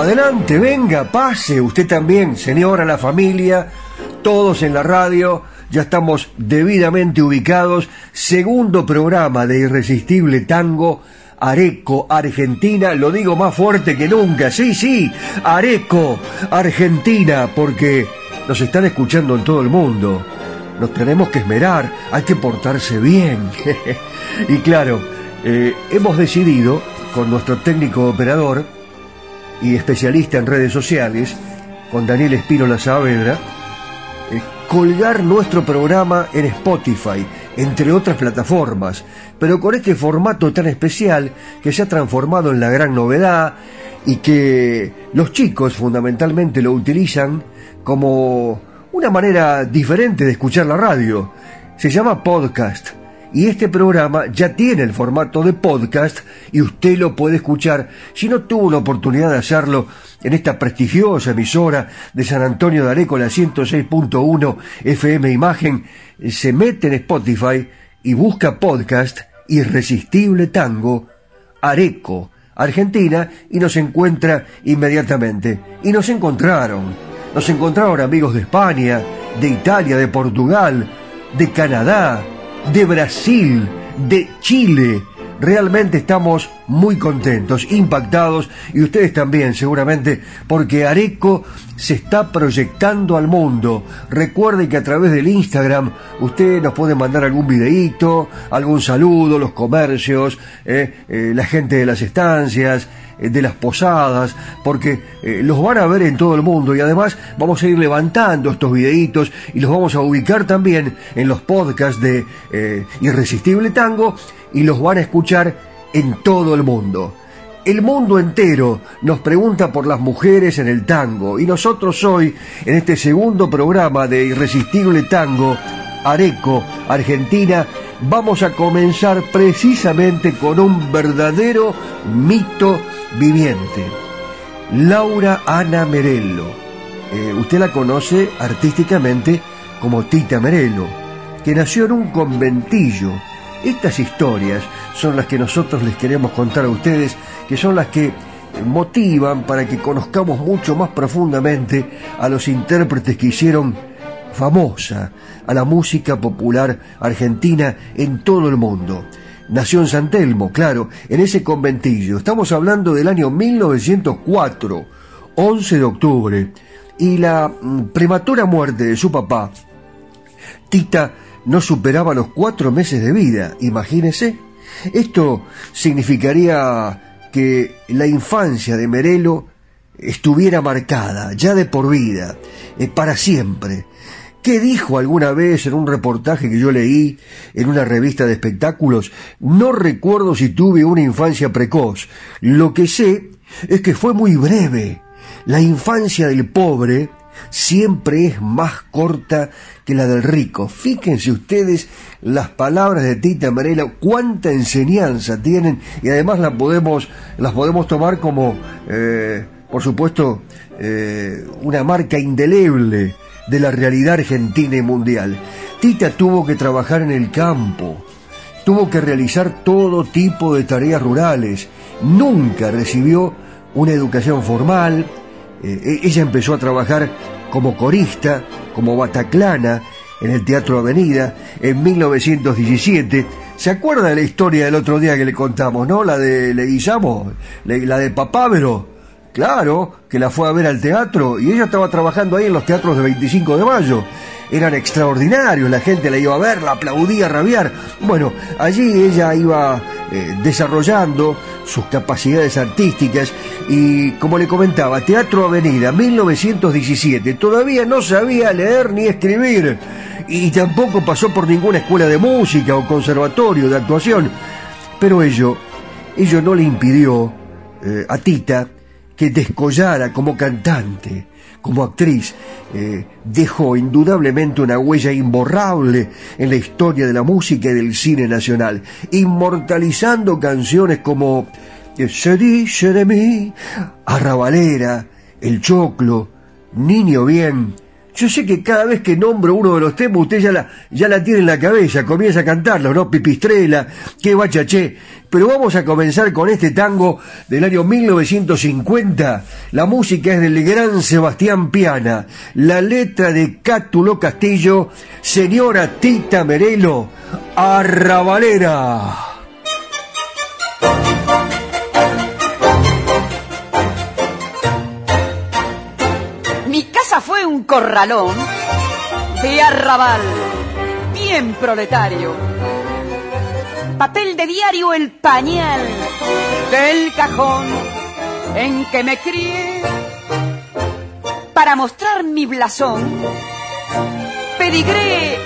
Adelante, venga, pase, usted también, señora, la familia, todos en la radio, ya estamos debidamente ubicados. Segundo programa de Irresistible Tango, Areco, Argentina, lo digo más fuerte que nunca, sí, sí, Areco, Argentina, porque nos están escuchando en todo el mundo. Nos tenemos que esmerar, hay que portarse bien. y claro, eh, hemos decidido, con nuestro técnico operador, y especialista en redes sociales, con Daniel Espínola Saavedra, eh, colgar nuestro programa en Spotify, entre otras plataformas, pero con este formato tan especial que se ha transformado en la gran novedad y que los chicos fundamentalmente lo utilizan como una manera diferente de escuchar la radio. Se llama podcast y este programa ya tiene el formato de podcast y usted lo puede escuchar si no tuvo la oportunidad de hacerlo en esta prestigiosa emisora de San Antonio de Areco, la 106.1 FM Imagen, se mete en Spotify y busca podcast Irresistible Tango Areco, Argentina, y nos encuentra inmediatamente. Y nos encontraron. Nos encontraron amigos de España, de Italia, de Portugal, de Canadá, de Brasil, de Chile. Realmente estamos muy contentos, impactados y ustedes también seguramente porque Areco se está proyectando al mundo. Recuerde que a través del Instagram usted nos puede mandar algún videíto, algún saludo, los comercios, eh, eh, la gente de las estancias, de las posadas, porque los van a ver en todo el mundo y además vamos a ir levantando estos videitos y los vamos a ubicar también en los podcasts de Irresistible Tango y los van a escuchar en todo el mundo. El mundo entero nos pregunta por las mujeres en el tango y nosotros hoy, en este segundo programa de Irresistible Tango, Areco, Argentina, vamos a comenzar precisamente con un verdadero mito viviente. Laura Ana Merello. Eh, usted la conoce artísticamente como Tita Merello, que nació en un conventillo. Estas historias son las que nosotros les queremos contar a ustedes, que son las que motivan para que conozcamos mucho más profundamente a los intérpretes que hicieron famosa a la música popular argentina en todo el mundo. Nació en San Telmo, claro, en ese conventillo. Estamos hablando del año 1904, 11 de octubre, y la mm, prematura muerte de su papá, Tita no superaba los cuatro meses de vida, imagínese. Esto significaría que la infancia de Merelo estuviera marcada, ya de por vida, eh, para siempre. ¿Qué dijo alguna vez en un reportaje que yo leí en una revista de espectáculos? No recuerdo si tuve una infancia precoz. Lo que sé es que fue muy breve. La infancia del pobre siempre es más corta que la del rico. Fíjense ustedes las palabras de Tita Merelo, cuánta enseñanza tienen y además las podemos, las podemos tomar como, eh, por supuesto, eh, una marca indeleble de la realidad argentina y mundial. Tita tuvo que trabajar en el campo, tuvo que realizar todo tipo de tareas rurales, nunca recibió una educación formal, eh, ella empezó a trabajar como corista, como bataclana, en el Teatro Avenida en 1917. ¿Se acuerda de la historia del otro día que le contamos, no? La de Leguizamo, la de Papávero. Claro, que la fue a ver al teatro y ella estaba trabajando ahí en los teatros de 25 de mayo. Eran extraordinarios, la gente la iba a ver, la aplaudía, a rabiar. Bueno, allí ella iba eh, desarrollando sus capacidades artísticas y, como le comentaba, Teatro Avenida, 1917, todavía no sabía leer ni escribir y tampoco pasó por ninguna escuela de música o conservatorio de actuación. Pero ello, ello no le impidió eh, a Tita que descollara como cantante, como actriz, eh, dejó indudablemente una huella imborrable en la historia de la música y del cine nacional, inmortalizando canciones como Se dice de mí, Arrabalera, El Choclo, Niño Bien, yo sé que cada vez que nombro uno de los temas, usted ya la, ya la tiene en la cabeza, comienza a cantarlo, ¿no? Pipistrela, qué bachaché. Pero vamos a comenzar con este tango del año 1950. La música es del gran Sebastián Piana. La letra de Cátulo Castillo, señora Tita Merelo, Arrabalera. Corralón de arrabal, bien proletario. Papel de diario el pañal del cajón en que me crié para mostrar mi blasón. Pedigré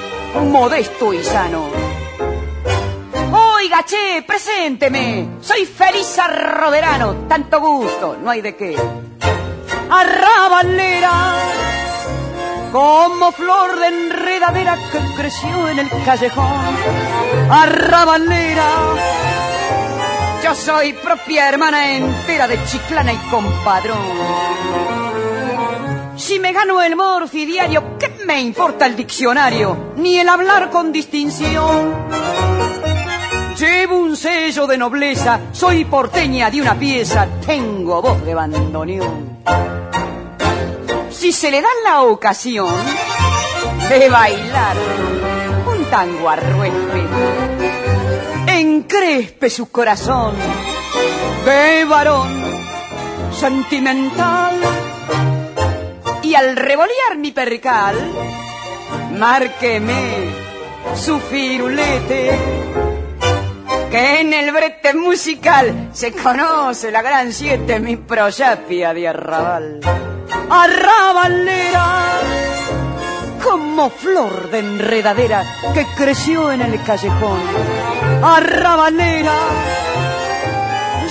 modesto y sano. Oiga, che, presénteme. Soy feliz arroderano. Tanto gusto, no hay de qué arrabalera, como flor de enredadera que creció en el callejón, arrabalera. Yo soy propia hermana entera de Chiclana y compadrón. Si me gano el morfidiario, ¿qué me importa el diccionario? Ni el hablar con distinción. Llevo un sello de nobleza, soy porteña de una pieza, tengo voz de bandoneón. Si se le da la ocasión de bailar un tango arruespe, encrespe su corazón de varón sentimental y al revolear mi percal, márqueme su firulete que en el brete musical se conoce la gran siete, mi proyapia de arrabal. Arrabalera, como flor de enredadera que creció en el callejón. Arrabalera,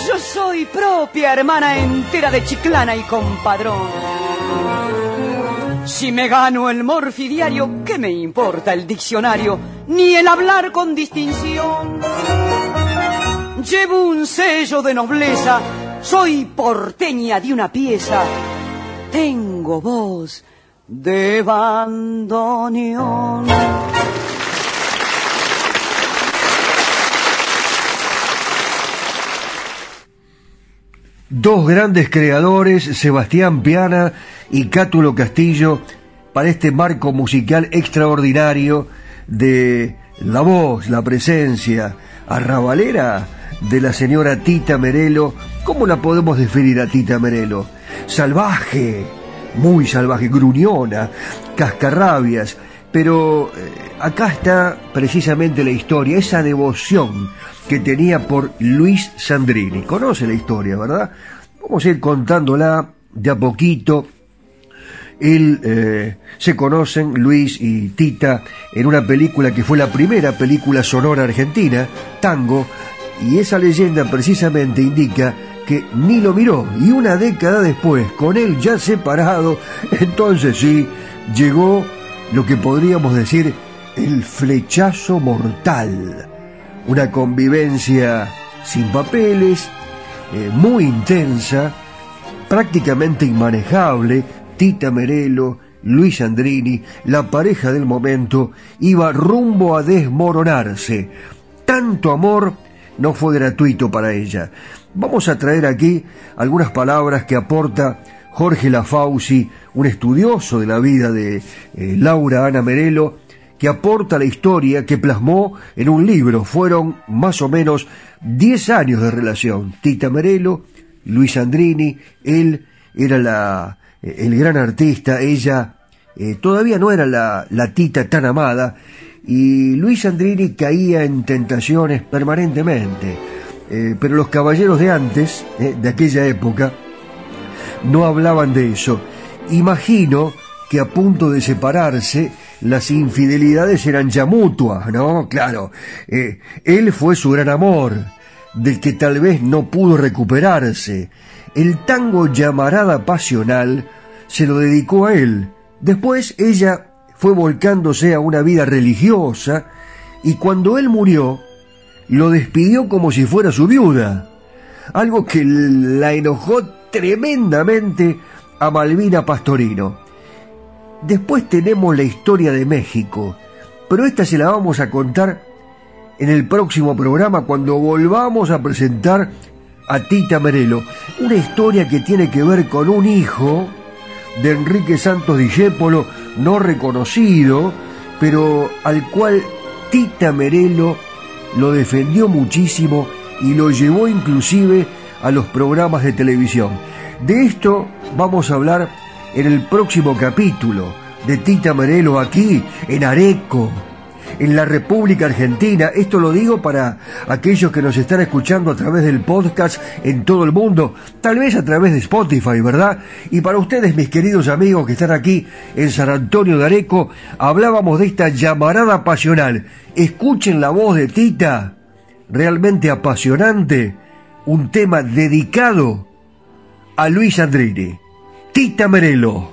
yo soy propia hermana entera de Chiclana y compadrón. Si me gano el morfidiario, ¿qué me importa el diccionario? Ni el hablar con distinción. Llevo un sello de nobleza, soy porteña de una pieza, tengo voz de bandoneón. Dos grandes creadores, Sebastián Piana y Cátulo Castillo, para este marco musical extraordinario de la voz, la presencia arrabalera de la señora Tita Merelo. ¿Cómo la podemos definir a Tita Merelo? Salvaje, muy salvaje, gruñona, cascarrabias. Pero eh, acá está precisamente la historia, esa devoción que tenía por Luis Sandrini. Conoce la historia, ¿verdad? Vamos a ir contándola de a poquito. Él, eh, se conocen, Luis y Tita, en una película que fue la primera película sonora argentina, Tango, y esa leyenda precisamente indica que ni lo miró y una década después, con él ya separado, entonces sí, llegó lo que podríamos decir el flechazo mortal. Una convivencia sin papeles, eh, muy intensa, prácticamente inmanejable, Tita Merelo, Luis Andrini, la pareja del momento, iba rumbo a desmoronarse. Tanto amor no fue gratuito para ella. Vamos a traer aquí algunas palabras que aporta Jorge Lafauci, un estudioso de la vida de eh, Laura Ana Merelo, que aporta la historia que plasmó en un libro. Fueron más o menos 10 años de relación. Tita Merelo, Luis Andrini, él era la, eh, el gran artista, ella eh, todavía no era la, la Tita tan amada, y Luis Andrini caía en tentaciones permanentemente. Eh, pero los caballeros de antes, de aquella época, no hablaban de eso. Imagino que a punto de separarse, las infidelidades eran ya mutuas, ¿no? Claro, eh, él fue su gran amor, del que tal vez no pudo recuperarse. El tango llamarada pasional se lo dedicó a él. Después ella fue volcándose a una vida religiosa y cuando él murió, lo despidió como si fuera su viuda. Algo que la enojó tremendamente a Malvina Pastorino. Después tenemos la historia de México, pero esta se la vamos a contar en el próximo programa cuando volvamos a presentar a Tita Merelo, una historia que tiene que ver con un hijo de Enrique Santos Discépolo, no reconocido, pero al cual Tita Merelo lo defendió muchísimo y lo llevó inclusive a los programas de televisión. De esto vamos a hablar en el próximo capítulo de Tita Merelo aquí en Areco, en la República Argentina. Esto lo digo para aquellos que nos están escuchando a través del podcast en todo el mundo, tal vez a través de Spotify, ¿verdad? Y para ustedes, mis queridos amigos que están aquí en San Antonio de Areco, hablábamos de esta llamarada pasional. Escuchen la voz de Tita, realmente apasionante, un tema dedicado a Luis Andrini. Tita Merelo.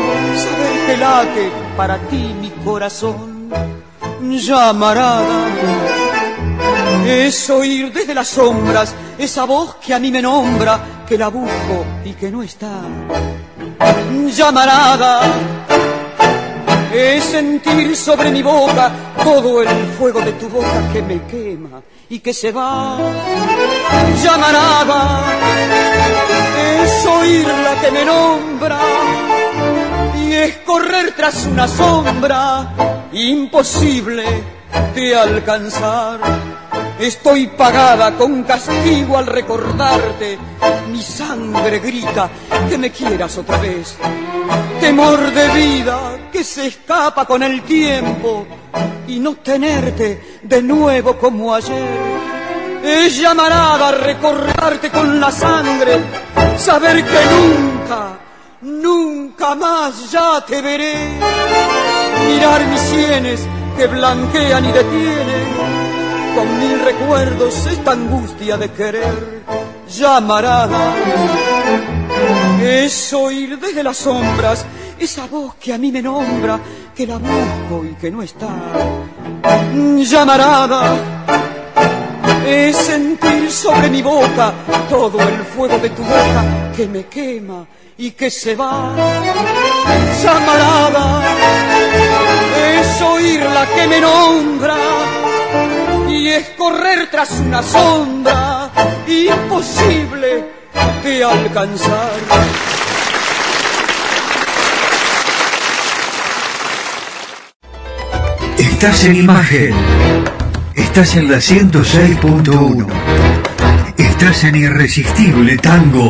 que late para ti mi corazón. Llamarada es oír desde las sombras esa voz que a mí me nombra, que la busco y que no está. Llamarada es sentir sobre mi boca todo el fuego de tu boca que me quema y que se va. Llamarada es oír la que me nombra es correr tras una sombra imposible de alcanzar Estoy pagada con castigo al recordarte. Mi sangre grita que me quieras otra vez. Temor de vida que se escapa con el tiempo y no tenerte de nuevo como ayer. Es llamarada a recordarte con la sangre, saber que nunca, nunca más ya te veré. Mirar mis sienes que blanquean y detienen con mil recuerdos esta angustia de querer llamarada. Es oír desde las sombras esa voz que a mí me nombra, que la busco y que no está. Llamarada es sentir sobre mi boca todo el fuego de tu boca que me quema y que se va. Llamarada es oír la que me nombra y es correr tras una sombra imposible que alcanzar. Estás en imagen. Estás en la 106.1. Estás en Irresistible Tango.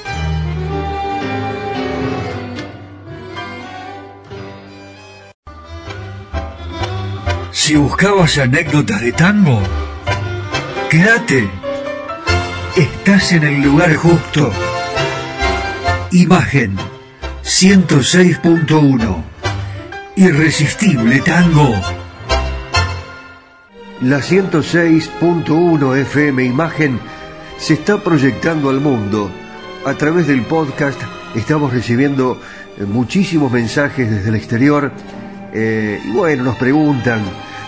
Si buscabas anécdotas de tango, quédate. Estás en el lugar justo. Imagen 106.1. Irresistible tango. La 106.1 FM Imagen se está proyectando al mundo. A través del podcast estamos recibiendo eh, muchísimos mensajes desde el exterior eh, y bueno, nos preguntan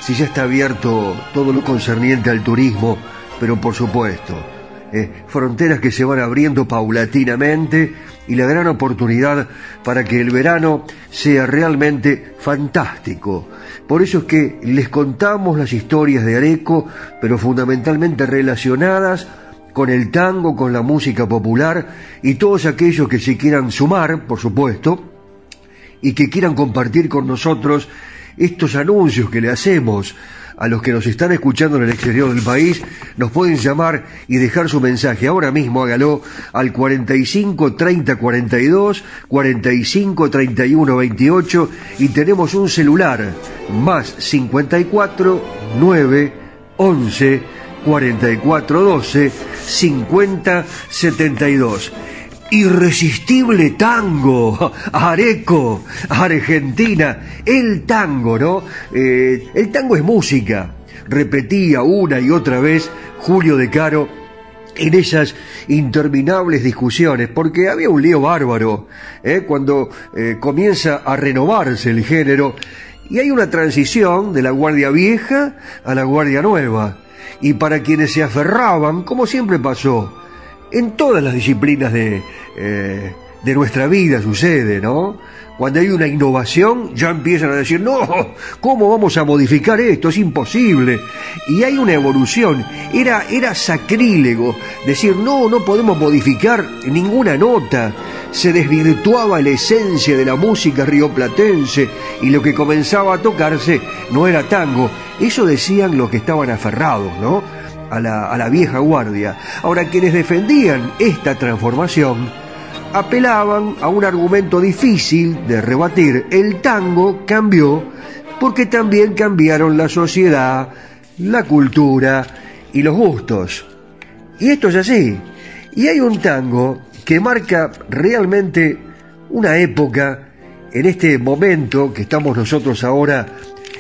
si ya está abierto todo lo concerniente al turismo, pero por supuesto, eh, fronteras que se van abriendo paulatinamente y la gran oportunidad para que el verano sea realmente fantástico. Por eso es que les contamos las historias de Areco, pero fundamentalmente relacionadas con el tango, con la música popular y todos aquellos que se quieran sumar, por supuesto, y que quieran compartir con nosotros estos anuncios que le hacemos a los que nos están escuchando en el exterior del país, nos pueden llamar y dejar su mensaje. Ahora mismo hágalo al 45 30 42, 45 31 28 y tenemos un celular más 54 9 11 44 12 50 72 irresistible tango, Areco, Argentina, el tango, ¿no? Eh, el tango es música, repetía una y otra vez Julio de Caro en esas interminables discusiones, porque había un lío bárbaro ¿eh? cuando eh, comienza a renovarse el género y hay una transición de la Guardia Vieja a la Guardia Nueva. Y para quienes se aferraban, como siempre pasó, en todas las disciplinas de, eh, de nuestra vida sucede, ¿no? Cuando hay una innovación ya empiezan a decir, no, ¿cómo vamos a modificar esto? Es imposible. Y hay una evolución. Era, era sacrílego decir, no, no podemos modificar ninguna nota. Se desvirtuaba la esencia de la música rioplatense y lo que comenzaba a tocarse no era tango. Eso decían los que estaban aferrados, ¿no? A la, vieja guardia. Ahora, quienes defendían esta transformación apelaban a un argumento difícil de rebatir. El tango cambió porque también cambiaron la sociedad, la cultura y los gustos. Y esto es así. Y hay un tango que marca realmente una época en este momento que estamos nosotros ahora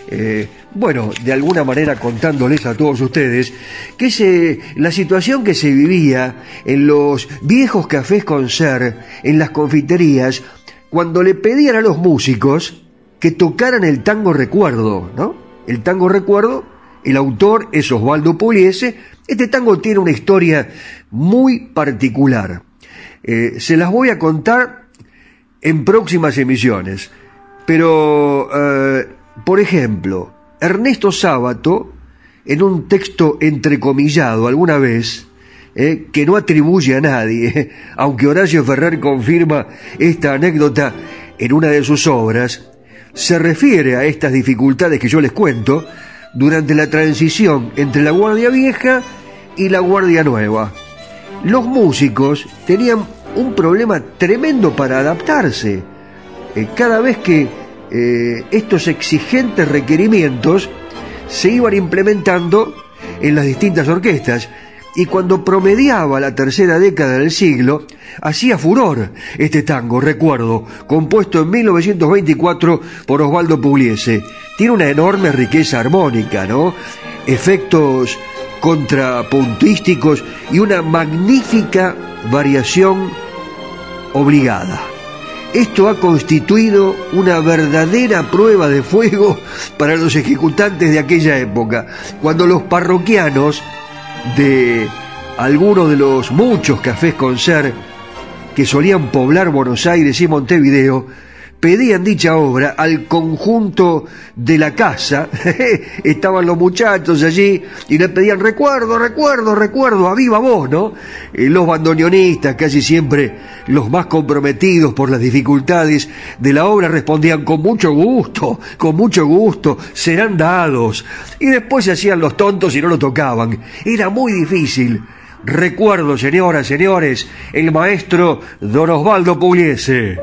eh, bueno, de alguna manera contándoles a todos ustedes, que es eh, la situación que se vivía en los viejos cafés con ser, en las confiterías, cuando le pedían a los músicos que tocaran el tango recuerdo, ¿no? El tango recuerdo, el autor es Osvaldo Pugliese, este tango tiene una historia muy particular. Eh, se las voy a contar en próximas emisiones, pero por ejemplo, Ernesto Sábato, en un texto entrecomillado alguna vez, eh, que no atribuye a nadie, aunque Horacio Ferrer confirma esta anécdota en una de sus obras, se refiere a estas dificultades que yo les cuento durante la transición entre la Guardia Vieja y la Guardia Nueva. Los músicos tenían un problema tremendo para adaptarse. Eh, cada vez que eh, estos exigentes requerimientos se iban implementando en las distintas orquestas y cuando promediaba la tercera década del siglo, hacía furor este tango, recuerdo, compuesto en 1924 por Osvaldo Pugliese. Tiene una enorme riqueza armónica, ¿no? Efectos contrapuntísticos y una magnífica variación obligada. Esto ha constituido una verdadera prueba de fuego para los ejecutantes de aquella época, cuando los parroquianos de algunos de los muchos cafés con ser que solían poblar Buenos Aires y Montevideo pedían dicha obra al conjunto de la casa, estaban los muchachos allí y le pedían recuerdo, recuerdo, recuerdo, a viva voz, ¿no? Eh, los bandoneonistas, casi siempre los más comprometidos por las dificultades de la obra, respondían con mucho gusto, con mucho gusto, serán dados. Y después se hacían los tontos y no lo tocaban. Era muy difícil. Recuerdo, señoras, señores, el maestro Don Osvaldo Pugliese.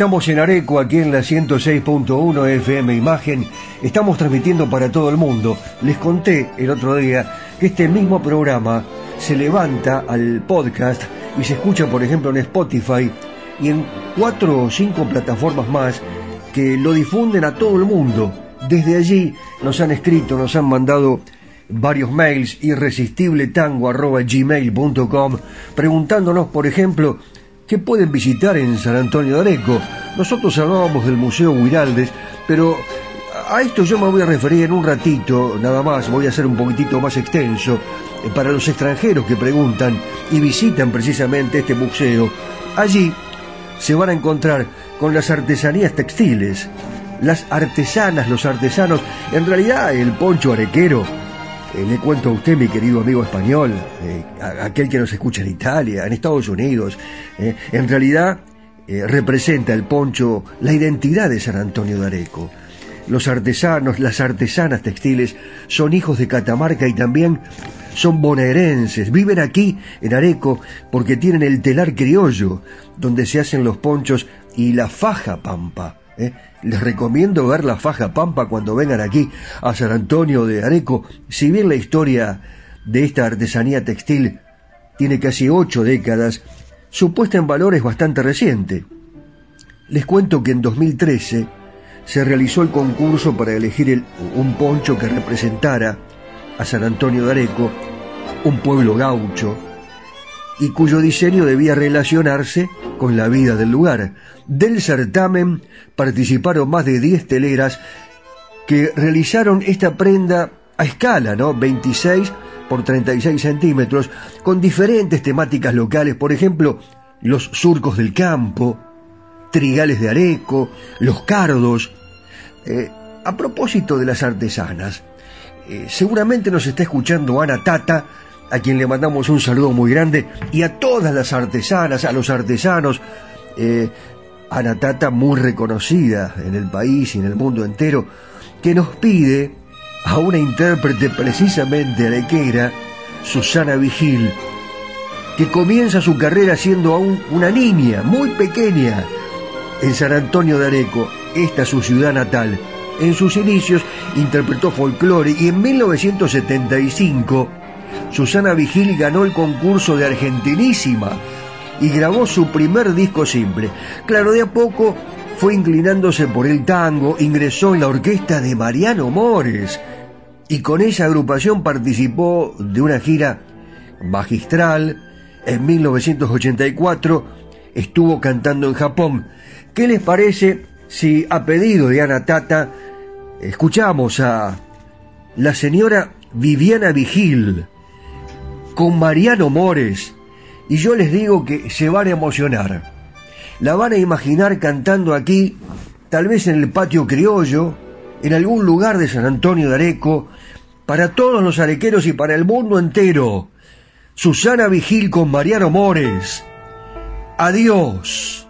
Estamos en Areco, aquí en la 106.1 FM Imagen. Estamos transmitiendo para todo el mundo. Les conté el otro día que este mismo programa se levanta al podcast y se escucha, por ejemplo, en Spotify y en cuatro o cinco plataformas más que lo difunden a todo el mundo. Desde allí nos han escrito, nos han mandado varios mails irresistibletango.gmail.com preguntándonos, por ejemplo, ¿Qué pueden visitar en San Antonio de Areco. Nosotros hablábamos del Museo Huiraldes, pero a esto yo me voy a referir en un ratito, nada más, voy a ser un poquitito más extenso, eh, para los extranjeros que preguntan y visitan precisamente este museo. Allí se van a encontrar con las artesanías textiles, las artesanas, los artesanos, en realidad el poncho arequero eh, le cuento a usted, mi querido amigo español, eh, aquel que nos escucha en Italia, en Estados Unidos, eh, en realidad representa el poncho la identidad de San Antonio de Areco. Los artesanos, las artesanas textiles son hijos de Catamarca y también son bonaerenses. Viven aquí, en Areco, porque tienen el telar criollo, donde se hacen los ponchos y la faja pampa. ¿Eh? Les recomiendo ver la faja pampa cuando vengan aquí a San Antonio de Areco. Si bien la historia de esta artesanía textil tiene casi ocho décadas, su puesta en valor es bastante reciente. Les cuento que en 2013 se realizó el concurso para elegir un poncho que representara a San Antonio de Areco, un pueblo gaucho, y cuyo diseño debía relacionarse con la vida del lugar. Del certamen participaron más de 10 teleras que realizaron esta prenda a escala, ¿no? 26 por 36 centímetros, con diferentes temáticas locales, por ejemplo, los surcos del campo, trigales de areco, los cardos. Eh, a propósito de las artesanas, eh, seguramente nos está escuchando Ana Tata, a quien le mandamos un saludo muy grande, y a todas las artesanas, a los artesanos. Eh, Ana Tata, muy reconocida en el país y en el mundo entero, que nos pide a una intérprete precisamente arequera, Susana Vigil, que comienza su carrera siendo aún una niña muy pequeña en San Antonio de Areco, esta su ciudad natal. En sus inicios interpretó folclore y en 1975 Susana Vigil ganó el concurso de Argentinísima y grabó su primer disco simple. Claro, de a poco fue inclinándose por el tango, ingresó en la orquesta de Mariano Mores y con esa agrupación participó de una gira magistral. En 1984 estuvo cantando en Japón. ¿Qué les parece si a pedido de Ana Tata escuchamos a la señora Viviana Vigil con Mariano Mores y yo les digo que se van a emocionar. La van a imaginar cantando aquí, tal vez en el patio criollo, en algún lugar de San Antonio de Areco, para todos los arequeros y para el mundo entero. Susana Vigil con Mariano Mores. Adiós.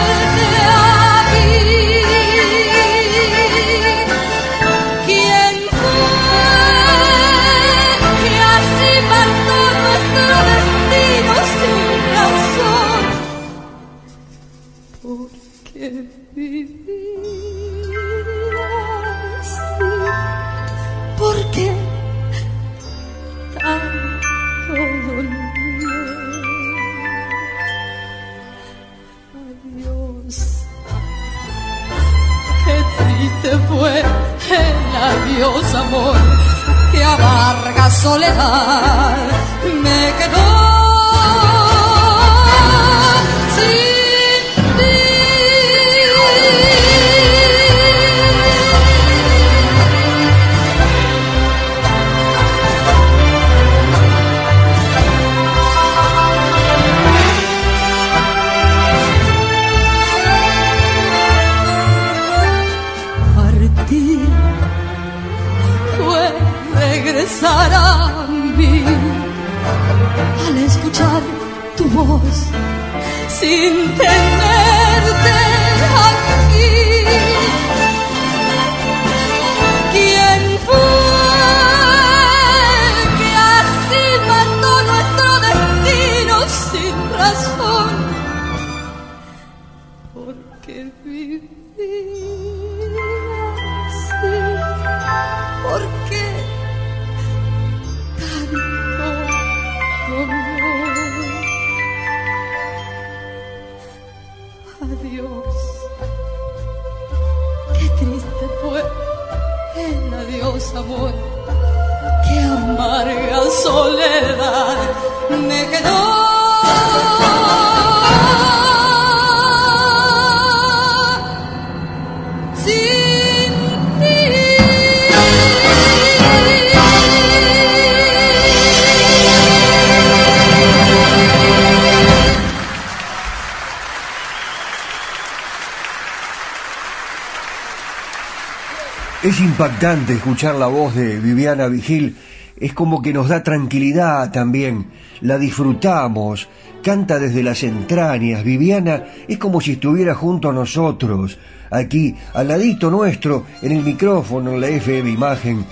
impactante escuchar la voz de Viviana Vigil, es como que nos da tranquilidad también, la disfrutamos, canta desde las entrañas, Viviana es como si estuviera junto a nosotros, aquí, al ladito nuestro, en el micrófono, en la FM Imagen.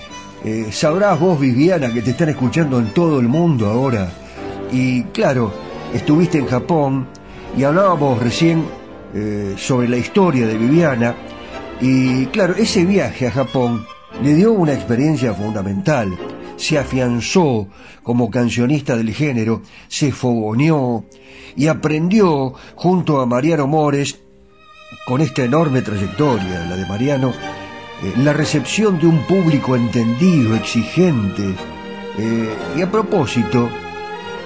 Eh, sabrás vos, Viviana, que te están escuchando en todo el mundo ahora. Y claro, estuviste en Japón y hablábamos recién eh, sobre la historia de Viviana, y claro, ese viaje a Japón le dio una experiencia fundamental. Se afianzó como cancionista del género, se fogoneó y aprendió junto a Mariano Mores, con esta enorme trayectoria, la de Mariano, eh, la recepción de un público entendido, exigente. Eh, y a propósito,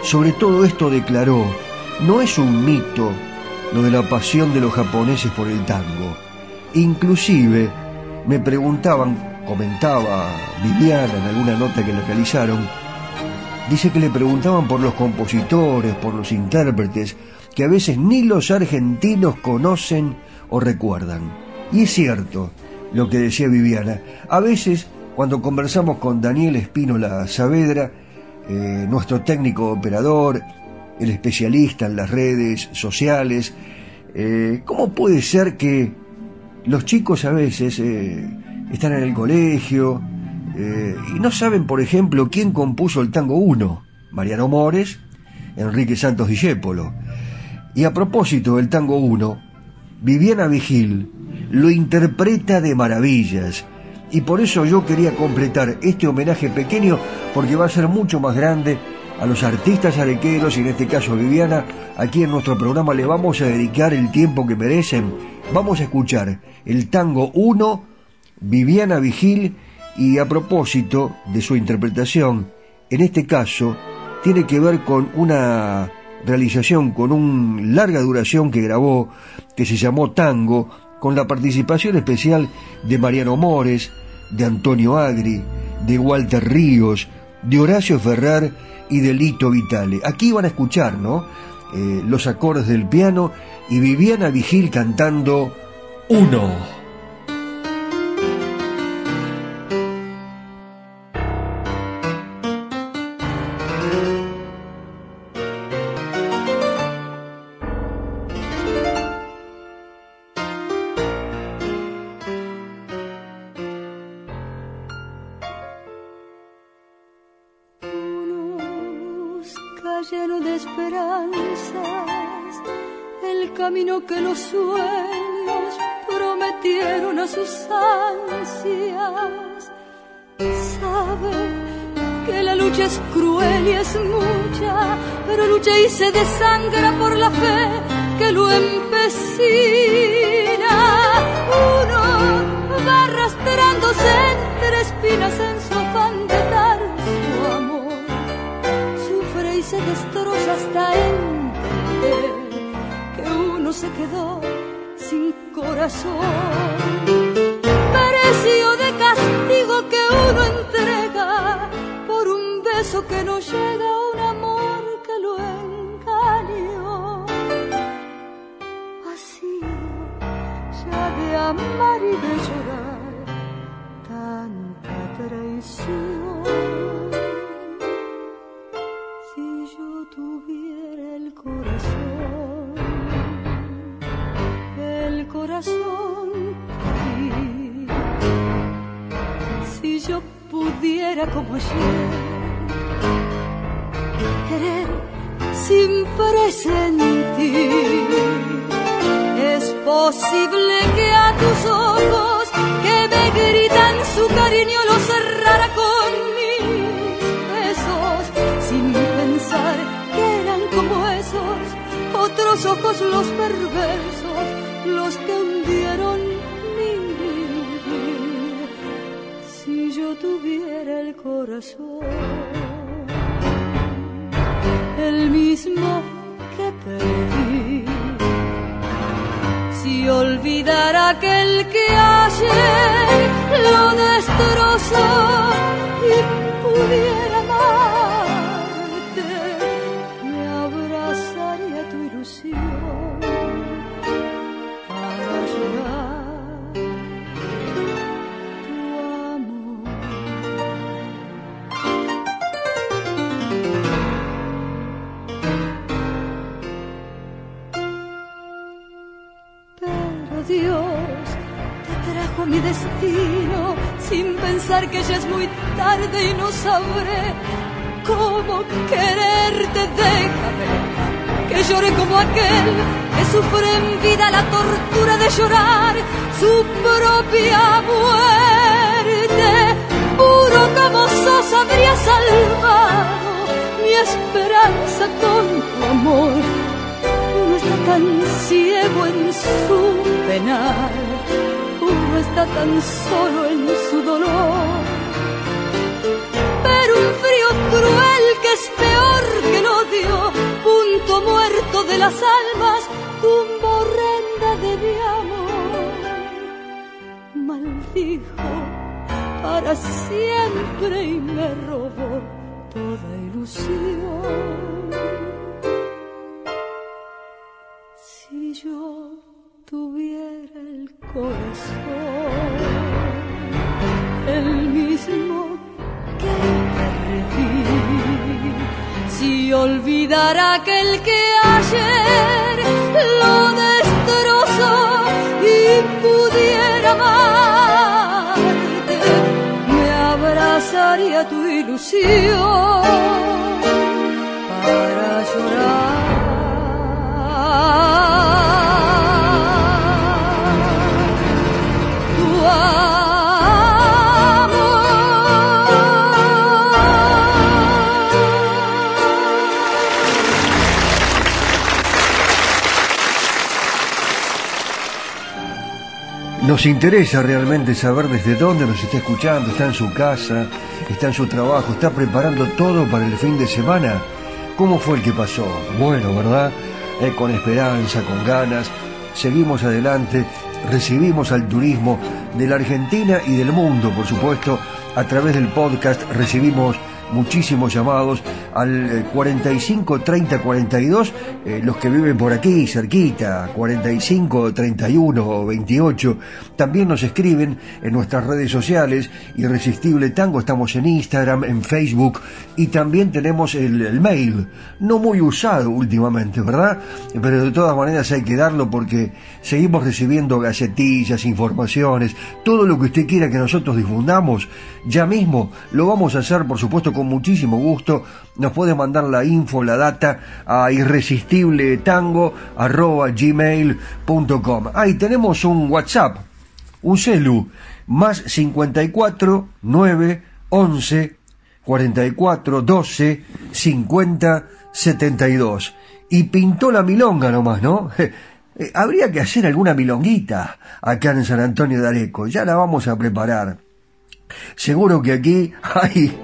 sobre todo esto declaró, no es un mito lo de la pasión de los japoneses por el tango Inclusive me preguntaban, comentaba Viviana en alguna nota que le realizaron, dice que le preguntaban por los compositores, por los intérpretes, que a veces ni los argentinos conocen o recuerdan. Y es cierto lo que decía Viviana. A veces, cuando conversamos con Daniel Espínola Saavedra, eh, nuestro técnico operador, el especialista en las redes sociales, eh, ¿cómo puede ser que los chicos a veces eh, están en el colegio eh, y no saben, por ejemplo, quién compuso el tango 1, Mariano Mores, Enrique Santos Discépolo. Y a propósito del tango 1, Viviana Vigil lo interpreta de maravillas. Y por eso yo quería completar este homenaje pequeño porque va a ser mucho más grande a los artistas arequeros y en este caso a Viviana, aquí en nuestro programa le vamos a dedicar el tiempo que merecen. Vamos a escuchar el tango 1, Viviana Vigil, y a propósito de su interpretación, en este caso, tiene que ver con una realización, con una larga duración que grabó, que se llamó Tango, con la participación especial de Mariano Mores, de Antonio Agri, de Walter Ríos, de Horacio Ferrar y de Lito Vitale. Aquí van a escuchar, ¿no? Eh, los acordes del piano y Viviana Vigil cantando Uno. Lleno de esperanzas el camino que los sueños prometieron a sus ansias. Sabe que la lucha es cruel y es mucha, pero lucha y se desangra por la fe que lo empecina. Uno va arrastrándose entre espinas en su afán de dar hasta entender se quedó sin corazón. Precio de castigo que uno entrega por un beso que no llega a un amor que lo engañó. Así ya de amar y de llorar tanta traición. Si yo pudiera como ayer querer sin presentir, es posible que a tus ojos que me gritan su cariño lo cerrara con mis besos, sin pensar que eran como esos otros ojos los perversos los que hundieron mi vida. Si yo tuviera el corazón, el mismo que perdí. Si olvidara aquel que ayer que sufre en vida la tortura de llorar su propia muerte. Puro como sos habría salvado mi esperanza con tu amor uno está tan ciego en su penar, uno está tan solo en de las almas, tumba horrenda de mi amor. Maldijo para siempre y me robó toda ilusión. Si yo tuviera el corazón, el mismo que perdí, si olvidara aquel que ayer lo destrozó y pudiera amarte, me abrazaría tu ilusión para llorar Nos interesa realmente saber desde dónde nos está escuchando, está en su casa, está en su trabajo, está preparando todo para el fin de semana. ¿Cómo fue el que pasó? Bueno, ¿verdad? Eh, con esperanza, con ganas, seguimos adelante, recibimos al turismo de la Argentina y del mundo, por supuesto, a través del podcast recibimos muchísimos llamados al eh, 45 30 42 eh, los que viven por aquí cerquita 45 31 28 también nos escriben en nuestras redes sociales Irresistible Tango estamos en Instagram en Facebook y también tenemos el, el mail no muy usado últimamente verdad pero de todas maneras hay que darlo porque seguimos recibiendo gacetillas informaciones todo lo que usted quiera que nosotros difundamos ya mismo lo vamos a hacer por supuesto con muchísimo gusto. Nos puede mandar la info, la data a irresistibletango.gmail.com. Ahí tenemos un WhatsApp, un celu, más 54 9 11 44 12 50 72. Y pintó la milonga nomás, ¿no? Eh, habría que hacer alguna milonguita acá en San Antonio de Areco. Ya la vamos a preparar. Seguro que aquí hay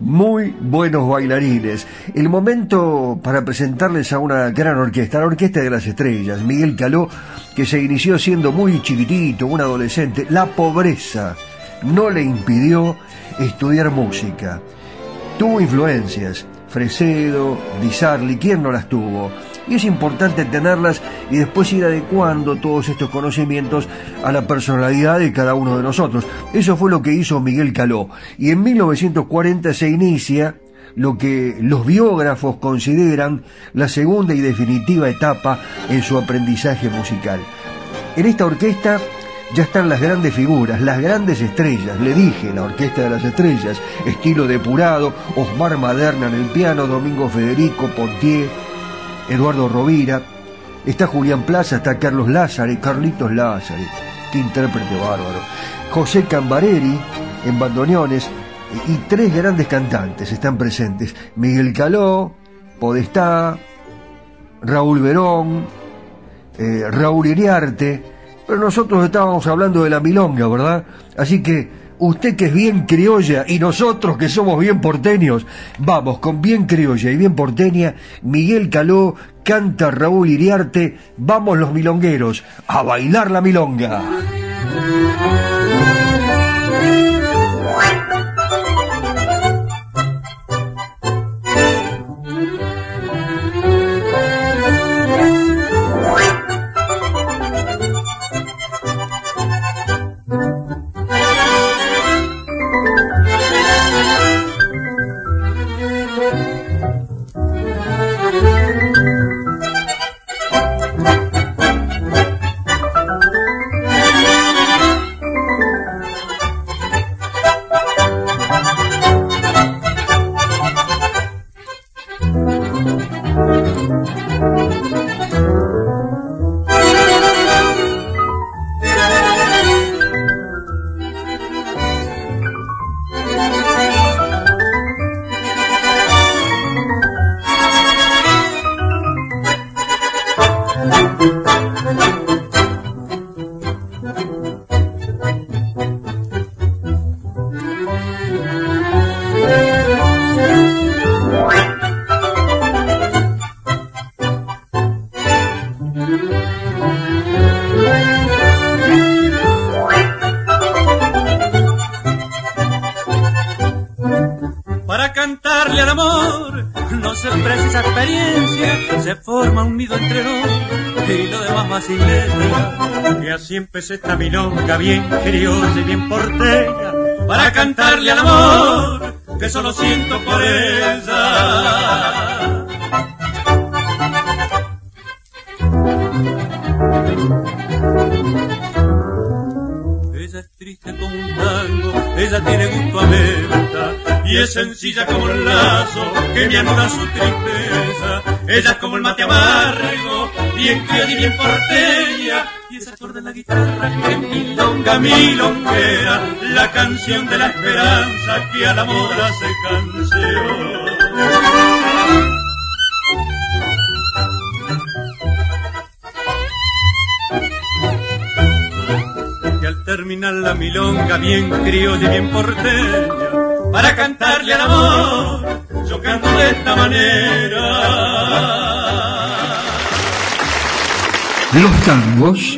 muy buenos bailarines. El momento para presentarles a una gran orquesta, la Orquesta de las Estrellas, Miguel Caló, que se inició siendo muy chiquitito, un adolescente. La pobreza no le impidió estudiar música. Tuvo influencias, Fresedo, Di Sarli, ¿quién no las tuvo? Y es importante tenerlas y después ir adecuando todos estos conocimientos a la personalidad de cada uno de nosotros. Eso fue lo que hizo Miguel Caló. Y en 1940 se inicia lo que los biógrafos consideran la segunda y definitiva etapa en su aprendizaje musical. En esta orquesta ya están las grandes figuras, las grandes estrellas, le dije, la Orquesta de las Estrellas, estilo depurado, Osmar Maderna en el piano, Domingo Federico, Pontier, Eduardo Rovira, está Julián Plaza, está Carlos Lázaro, Carlitos Lázaro, qué intérprete bárbaro, José Cambareri en bandoneones y tres grandes cantantes están presentes, Miguel Caló, Podestá, Raúl Verón, eh, Raúl Iriarte, pero nosotros estábamos hablando de la milonga, ¿verdad? Así que usted que es bien criolla y nosotros que somos bien porteños, vamos con bien criolla y bien porteña, Miguel Caló canta Raúl Iriarte, vamos los milongueros, a bailar la milonga. Empecé esta milonga bien criolla y bien porteña para cantarle al amor que solo siento por ella. Ella es triste como un tango, ella tiene gusto a menta y es sencilla como el lazo que me anuda su tristeza. Ella es como el mate amargo, bien criolla y bien porteña la guitarra que milonga milonguera, la canción de la esperanza que al amor hace canción. Que al terminar la milonga bien criolla y bien porteña, para cantarle al amor, yo canto de esta manera. Los tangos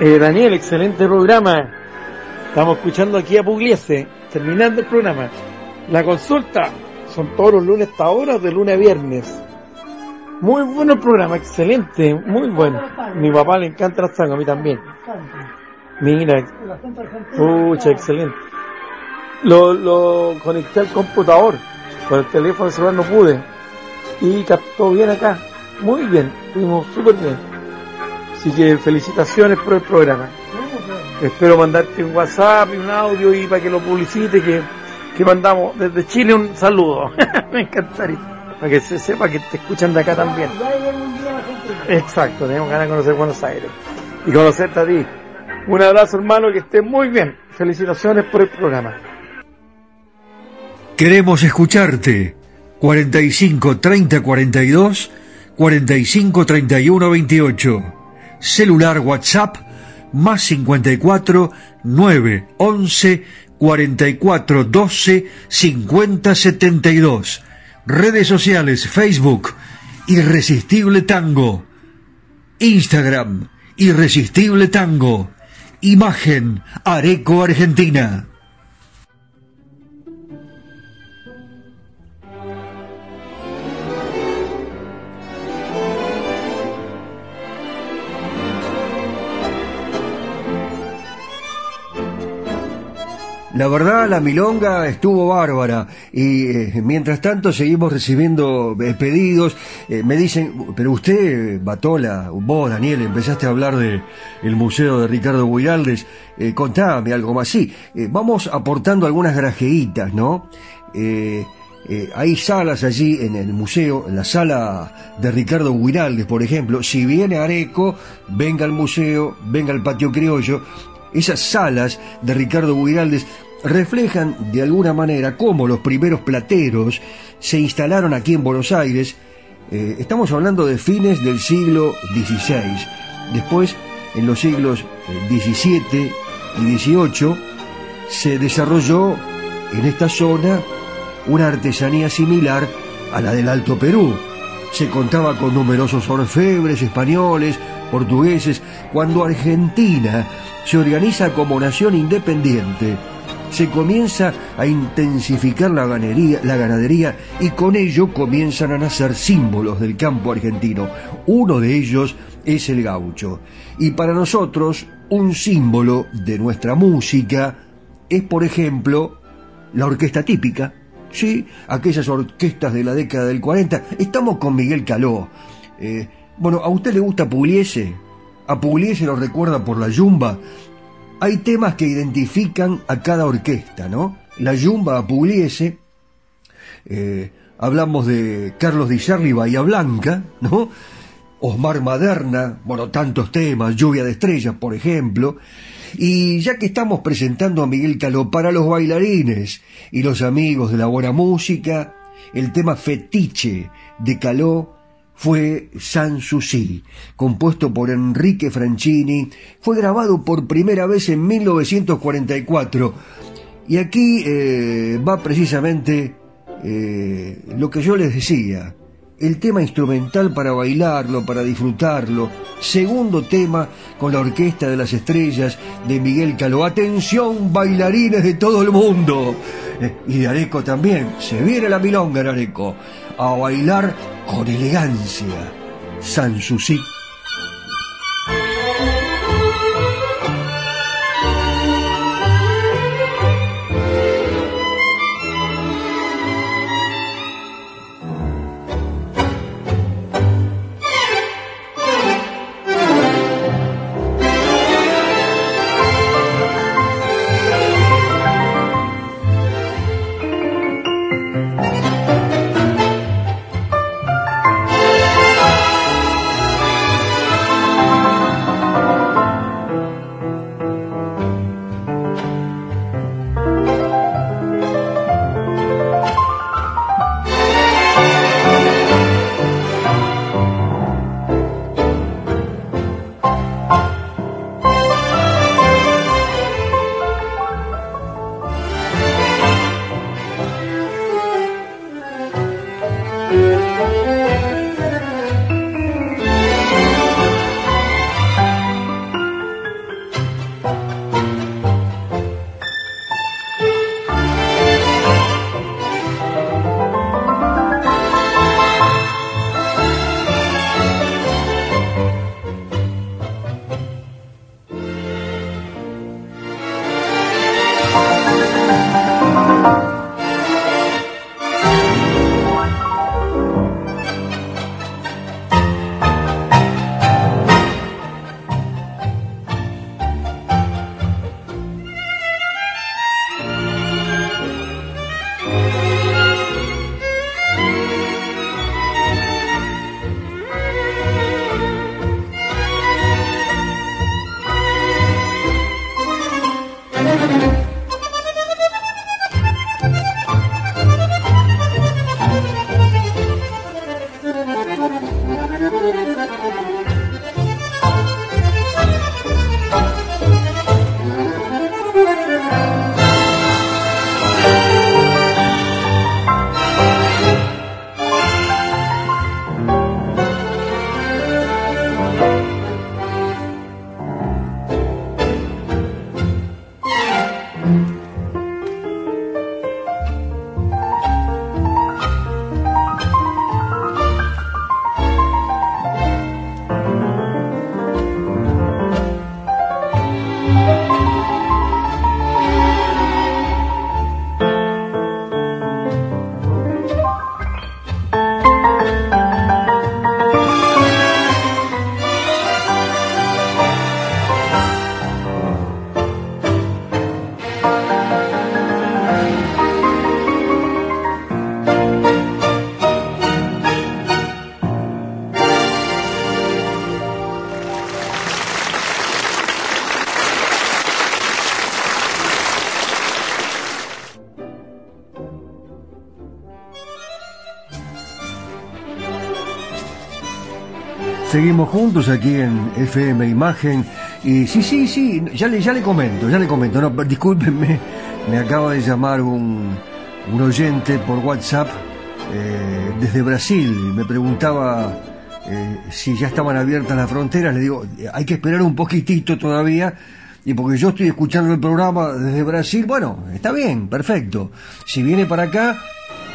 Eh, Daniel, excelente programa. Estamos escuchando aquí a Pugliese, terminando el programa. La consulta, son todos los lunes hasta ahora, de lunes a viernes. Muy bueno el programa, excelente, muy bueno. Mi papá le encanta la tango, a mí también. Mira, pucha, excelente. Lo, lo conecté al computador, con el teléfono celular no pude. Y captó bien acá, muy bien, estuvimos súper bien. Así que felicitaciones por el programa. Espero mandarte un WhatsApp y un audio y para que lo publicite que que mandamos desde Chile un saludo. Me encantaría. Para que se sepa que te escuchan de acá también. Exacto, tenemos ganas de conocer Buenos Aires. Y conocerte a ti. Un abrazo hermano, que estés muy bien. Felicitaciones por el programa. Queremos escucharte. 45 30 42 45 31 28. Celular WhatsApp más 54 9 11 44 12 50 72. Redes sociales Facebook Irresistible Tango. Instagram Irresistible Tango. Imagen Areco Argentina. La verdad, la milonga estuvo bárbara y eh, mientras tanto seguimos recibiendo eh, pedidos. Eh, me dicen, pero usted, Batola, vos, Daniel, empezaste a hablar del el museo de Ricardo Guiraldes. contame algo más. Sí, vamos aportando algunas grajeitas, ¿no? hay salas allí en el museo, en la sala de Ricardo Guiraldes, por ejemplo. Si viene Areco, venga al museo, venga al patio criollo. Esas salas de Ricardo Guiraldes reflejan de alguna manera cómo los primeros plateros se instalaron aquí en Buenos Aires. Eh, estamos hablando de fines del siglo XVI. Después, en los siglos XVII eh, y XVIII, se desarrolló en esta zona una artesanía similar a la del Alto Perú. Se contaba con numerosos orfebres españoles, portugueses, cuando Argentina se organiza como nación independiente se comienza a intensificar la ganadería, la ganadería y con ello comienzan a nacer símbolos del campo argentino. Uno de ellos es el gaucho. Y para nosotros, un símbolo de nuestra música es, por ejemplo, la orquesta típica. Sí, aquellas orquestas de la década del 40. Estamos con Miguel Caló. Eh, bueno, ¿a usted le gusta Pugliese? ¿A Pugliese lo recuerda por la yumba? Hay temas que identifican a cada orquesta, ¿no? La Yumba Pugliese, eh, hablamos de Carlos Di Sarli, Bahía Blanca, ¿no? Osmar Maderna, bueno, tantos temas, Lluvia de Estrellas, por ejemplo. Y ya que estamos presentando a Miguel Caló para los bailarines y los amigos de la buena música, el tema fetiche de Caló fue Sanssouci, compuesto por Enrique Franchini, fue grabado por primera vez en 1944. Y aquí eh, va precisamente eh, lo que yo les decía, el tema instrumental para bailarlo, para disfrutarlo. Segundo tema con la Orquesta de las Estrellas de Miguel Caló. Atención, bailarines de todo el mundo. Eh, y de Areco también. Se viene la milonga en Areco. A bailar con elegancia. Sanssouci. Seguimos juntos aquí en FM Imagen. Y sí, sí, sí, ya le, ya le comento, ya le comento, no, discúlpenme, me acaba de llamar un, un oyente por WhatsApp eh, desde Brasil, me preguntaba eh, si ya estaban abiertas las fronteras, le digo, hay que esperar un poquitito todavía, y porque yo estoy escuchando el programa desde Brasil, bueno, está bien, perfecto. Si viene para acá,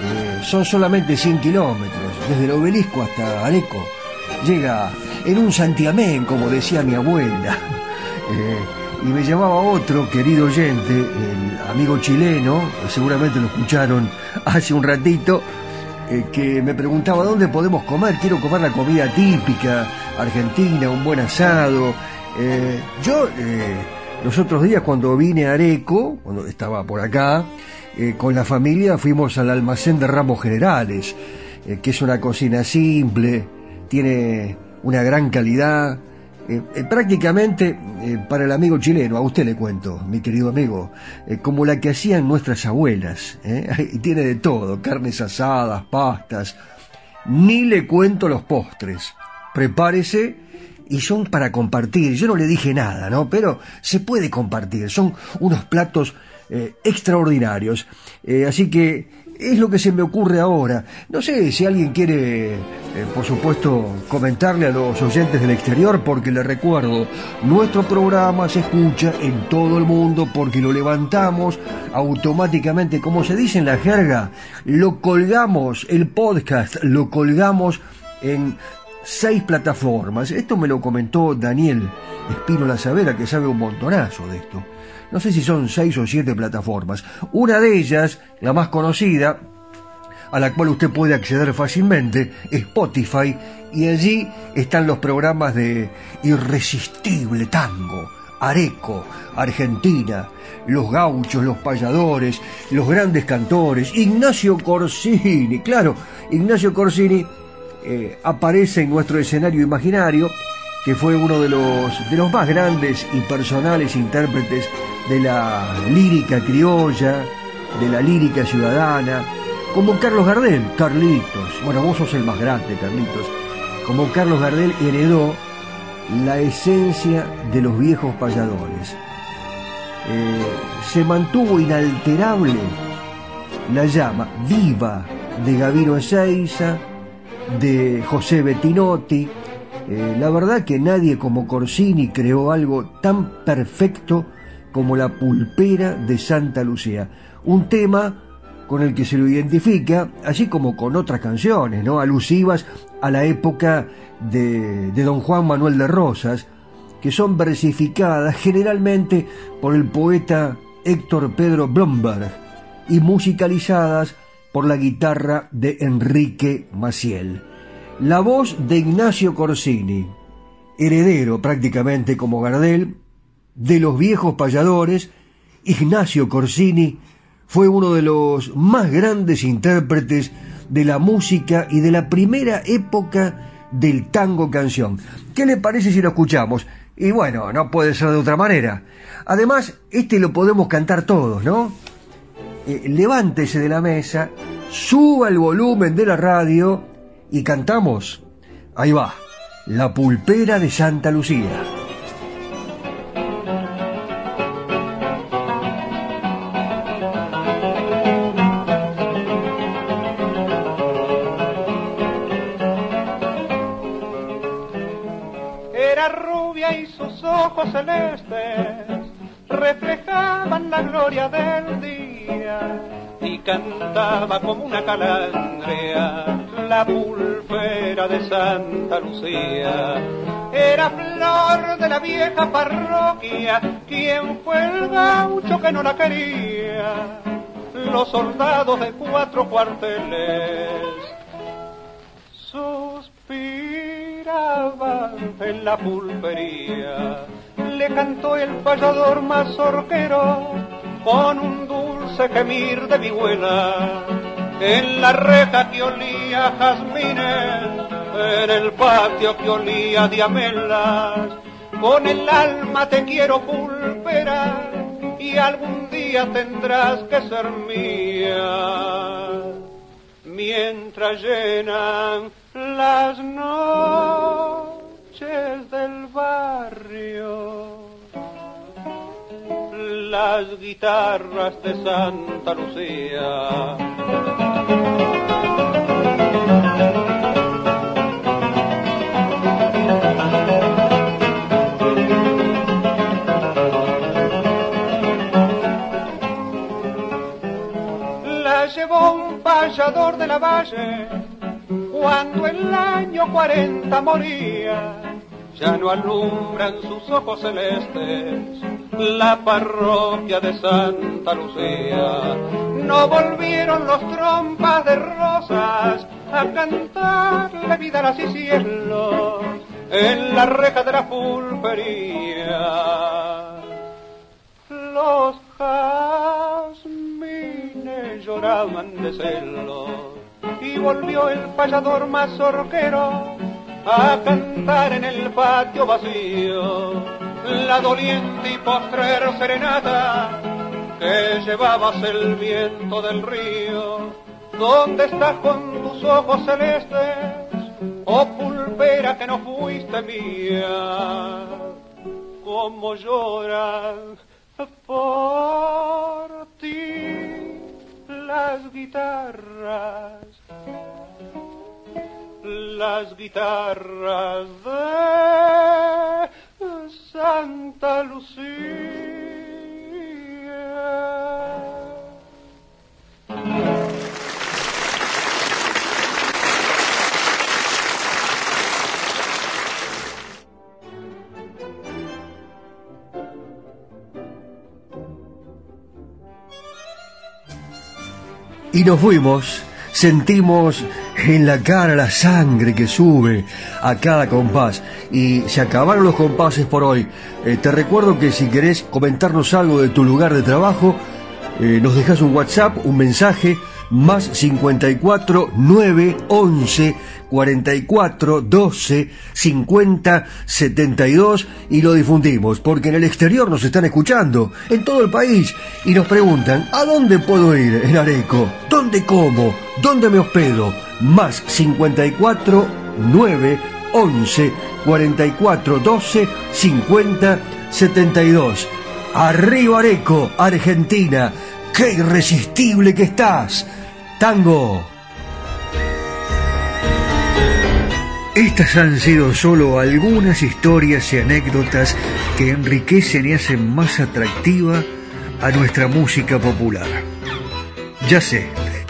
eh, son solamente 100 kilómetros, desde el obelisco hasta Areco. Llega en un santiamén, como decía mi abuela. Eh, y me llamaba otro querido oyente, el amigo chileno, seguramente lo escucharon hace un ratito, eh, que me preguntaba dónde podemos comer, quiero comer la comida típica argentina, un buen asado. Eh, yo los otros días cuando vine a Areco, cuando estaba por acá, con la familia fuimos al almacén de ramos generales, que es una cocina simple, tiene una gran calidad, eh, eh, prácticamente eh, para el amigo chileno, a usted le cuento, mi querido amigo, como la que hacían nuestras abuelas, y tiene de todo, carnes asadas, pastas, ni le cuento los postres. Prepárese y son para compartir. Yo no le dije nada, ¿no? Pero se puede compartir. Son unos platos extraordinarios. Así que es lo que se me ocurre ahora. No sé si alguien quiere, eh, por supuesto, comentarle a los oyentes del exterior, porque le recuerdo, nuestro programa se escucha en todo el mundo porque lo levantamos automáticamente, como se dice en la jerga, lo colgamos, el podcast lo colgamos en seis plataformas. Esto me lo comentó Daniel Espínola Savera, que sabe un montonazo de esto. No sé si son seis o siete plataformas. Una de ellas, la más conocida, a la cual usted puede acceder fácilmente, Spotify, y allí están los programas de Irresistible Tango, Areco, Argentina, los gauchos, los payadores, los grandes cantores, Ignacio Corsini, claro, Ignacio Corsini eh, aparece en nuestro escenario imaginario, que fue uno de los, de los más grandes y personales intérpretes de la lírica criolla, de la lírica ciudadana, como Carlos Gardel, Carlitos, bueno, vos sos el más grande, Carlitos, como Carlos Gardel heredó la esencia de los viejos payadores. Eh, se mantuvo inalterable la llama viva de Gavino Ezeiza, de José Bettinotti. Eh, la verdad que nadie como Corsini creó algo tan perfecto como la pulpera de Santa Lucía. Un tema con el que se lo identifica, así como con otras canciones, ¿no? alusivas a la época de, de don Juan Manuel de Rosas, que son versificadas generalmente por el poeta Héctor Pedro Blomberg y musicalizadas por la guitarra de Enrique Maciel. La voz de Ignacio Corsini, heredero prácticamente como Gardel, de los viejos payadores, Ignacio Corsini fue uno de los más grandes intérpretes de la música y de la primera época del tango canción. ¿Qué le parece si lo escuchamos? Y bueno, no puede ser de otra manera. Además, este lo podemos cantar todos, ¿no? Eh, levántese de la mesa, suba el volumen de la radio y cantamos. Ahí va, La Pulpera de Santa Lucía. Era rubia y sus ojos celestes reflejaban la gloria del día y cantaba como una calandria la pulpera de Santa Lucía. Era flor de la vieja parroquia, quien fue el gaucho que no la quería. Los soldados de cuatro cuarteles suspiraban en la pulpería. Le cantó el payador mazorquero con un dulce gemir de vihuela. En la reja que olía jazmines, en el patio que olía diamelas. Con el alma te quiero pulpera y algún día tendrás que ser mía mientras llenan las noches del barrio. Las guitarras de Santa Lucía. La llevó un payador de la valle cuando el año 40 moría. Ya no alumbran sus ojos celestes la parroquia de Santa Lucía. No volvieron los trompas de rosas a cantarle vida a las y cielos en la reja de la pulpería. Los jazmines lloraban de celos y volvió el payador mazorquero a cantar en el patio vacío la doliente y postrer serenata que llevabas el viento del río. ¿Dónde estás con tus ojos celestes? Oh pulpera que no fuiste mía, como lloran por ti las guitarras, las guitarras de Santa Lucía. Y nos fuimos, sentimos en la cara la sangre que sube a cada compás. Y se acabaron los compases por hoy. Eh, te recuerdo que si querés comentarnos algo de tu lugar de trabajo, eh, nos dejas un WhatsApp, un mensaje, más 54 9 11 44 12 50 72 y lo difundimos porque en el exterior nos están escuchando, en todo el país, y nos preguntan, ¿a dónde puedo ir en Areco? ¿Dónde como? ¿Dónde me hospedo? Más 54 9 11 44 12 50 72. Arriba Areco, Argentina. ¡Qué irresistible que estás! Tango. Estas han sido solo algunas historias y anécdotas que enriquecen y hacen más atractiva a nuestra música popular. Ya sé,